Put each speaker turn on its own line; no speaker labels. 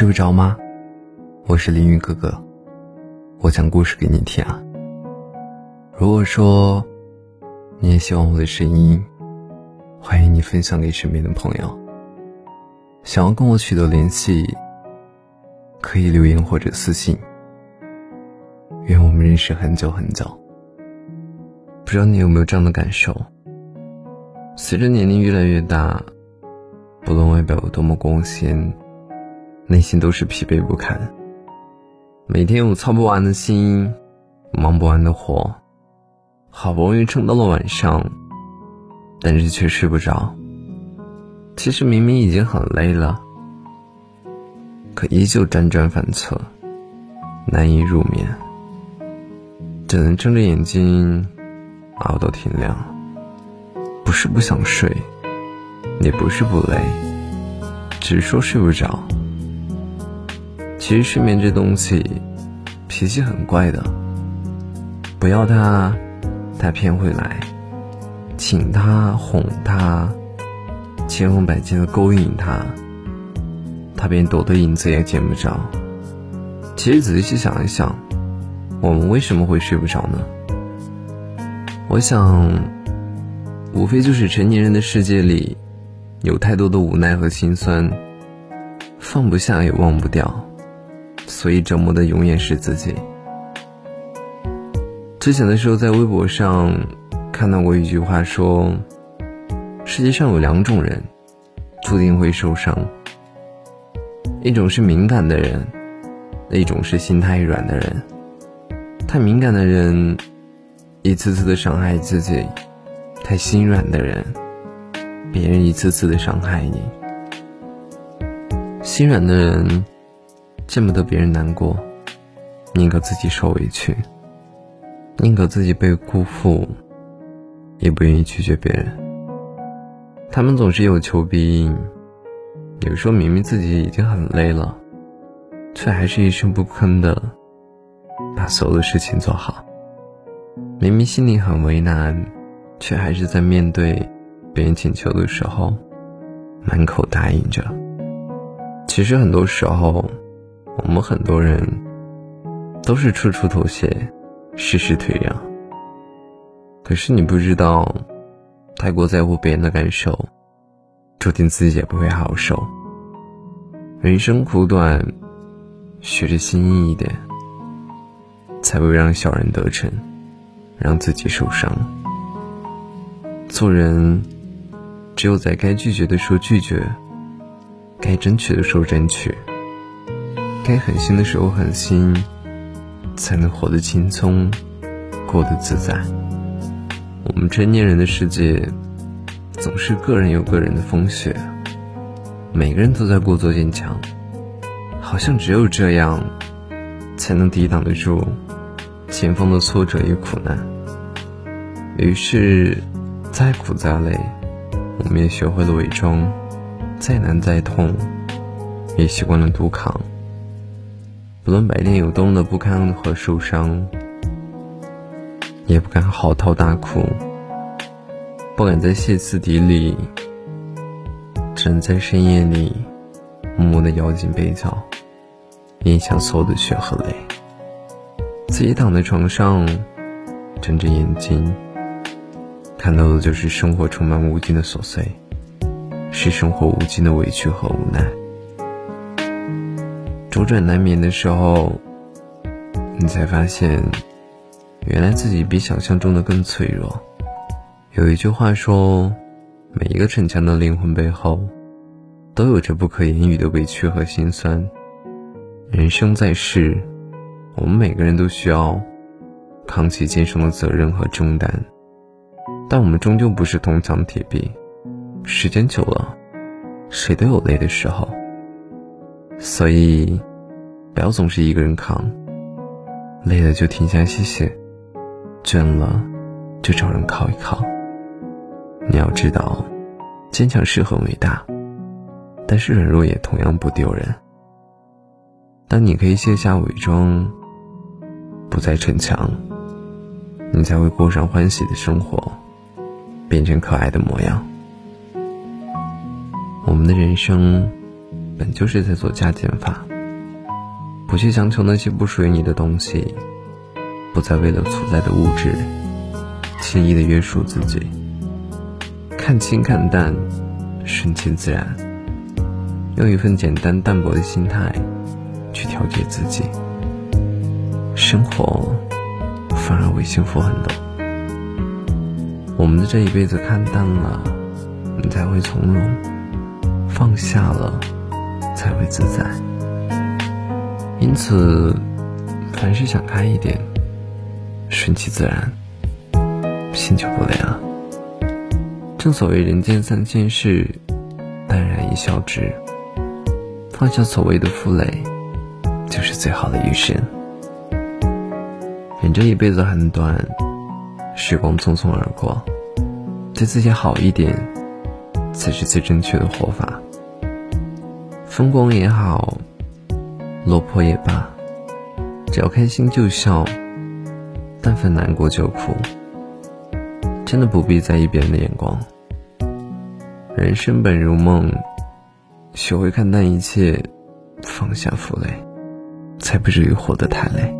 睡不着吗？我是林雨哥哥，我讲故事给你听啊。如果说你也喜欢我的声音，欢迎你分享给身边的朋友。想要跟我取得联系，可以留言或者私信。愿我们认识很久很久。不知道你有没有这样的感受？随着年龄越来越大，不论外表有多么光鲜。内心都是疲惫不堪，每天有操不完的心，忙不完的活，好不容易撑到了晚上，但是却睡不着。其实明明已经很累了，可依旧辗转反侧，难以入眠，只能睁着眼睛熬到天亮。不是不想睡，也不是不累，只是说睡不着。其实睡眠这东西，脾气很怪的。不要他，他偏会来；请他，哄他，千方百计的勾引他，他便躲的影子也见不着。其实仔细想一想，我们为什么会睡不着呢？我想，无非就是成年人的世界里，有太多的无奈和心酸，放不下也忘不掉。所以折磨的永远是自己。之前的时候在微博上看到过一句话说：“世界上有两种人，注定会受伤。一种是敏感的人，一种是心太软的人。太敏感的人，一次次的伤害自己；太心软的人，别人一次次的伤害你。心软的人。”见不得别人难过，宁可自己受委屈，宁可自己被辜负，也不愿意拒绝别人。他们总是有求必应，有时候明明自己已经很累了，却还是一声不吭的把所有的事情做好。明明心里很为难，却还是在面对别人请求的时候，满口答应着。其实很多时候。我们很多人都是处处妥协，事事退让。可是你不知道，太过在乎别人的感受，注定自己也不会好受。人生苦短，学着心意一点，才会让小人得逞，让自己受伤。做人，只有在该拒绝的时候拒绝，该争取的时候争取。该狠心的时候狠心，才能活得轻松，过得自在。我们成年人的世界，总是个人有个人的风雪，每个人都在故作坚强，好像只有这样，才能抵挡得住前方的挫折与苦难。于是，再苦再累，我们也学会了伪装；再难再痛，也习惯了独扛。不论白天有多么的不堪和受伤，也不敢嚎啕大哭，不敢再歇斯底里，只能在深夜里默默的咬紧被角，咽下所有的血和泪。自己躺在床上，睁着眼睛，看到的就是生活充满无尽的琐碎，是生活无尽的委屈和无奈。辗转难眠的时候，你才发现，原来自己比想象中的更脆弱。有一句话说，每一个逞强的灵魂背后，都有着不可言语的委屈和心酸。人生在世，我们每个人都需要扛起肩上的责任和重担，但我们终究不是铜墙铁壁。时间久了，谁都有累的时候。所以，不要总是一个人扛，累了就停下歇歇，倦了就找人靠一靠。你要知道，坚强是很伟大，但是软弱也同样不丢人。当你可以卸下伪装，不再逞强，你才会过上欢喜的生活，变成可爱的模样。我们的人生。本就是在做加减法，不去强求那些不属于你的东西，不再为了所在的物质轻易的约束自己，看清看淡，顺其自然，用一份简单淡泊的心态去调节自己，生活反而会幸福很多。我们的这一辈子看淡了，你才会从容；放下了，才会自在。因此，凡事想开一点，顺其自然，心就不累了。正所谓人间三千事，淡然一笑之。放下所谓的负累，就是最好的余生。人这一辈子很短，时光匆匆而过，对自己好一点，才是最正确的活法。风光也好。落魄也罢，只要开心就笑，但凡难过就哭。真的不必在意别人的眼光。人生本如梦，学会看淡一切，放下负累，才不至于活得太累。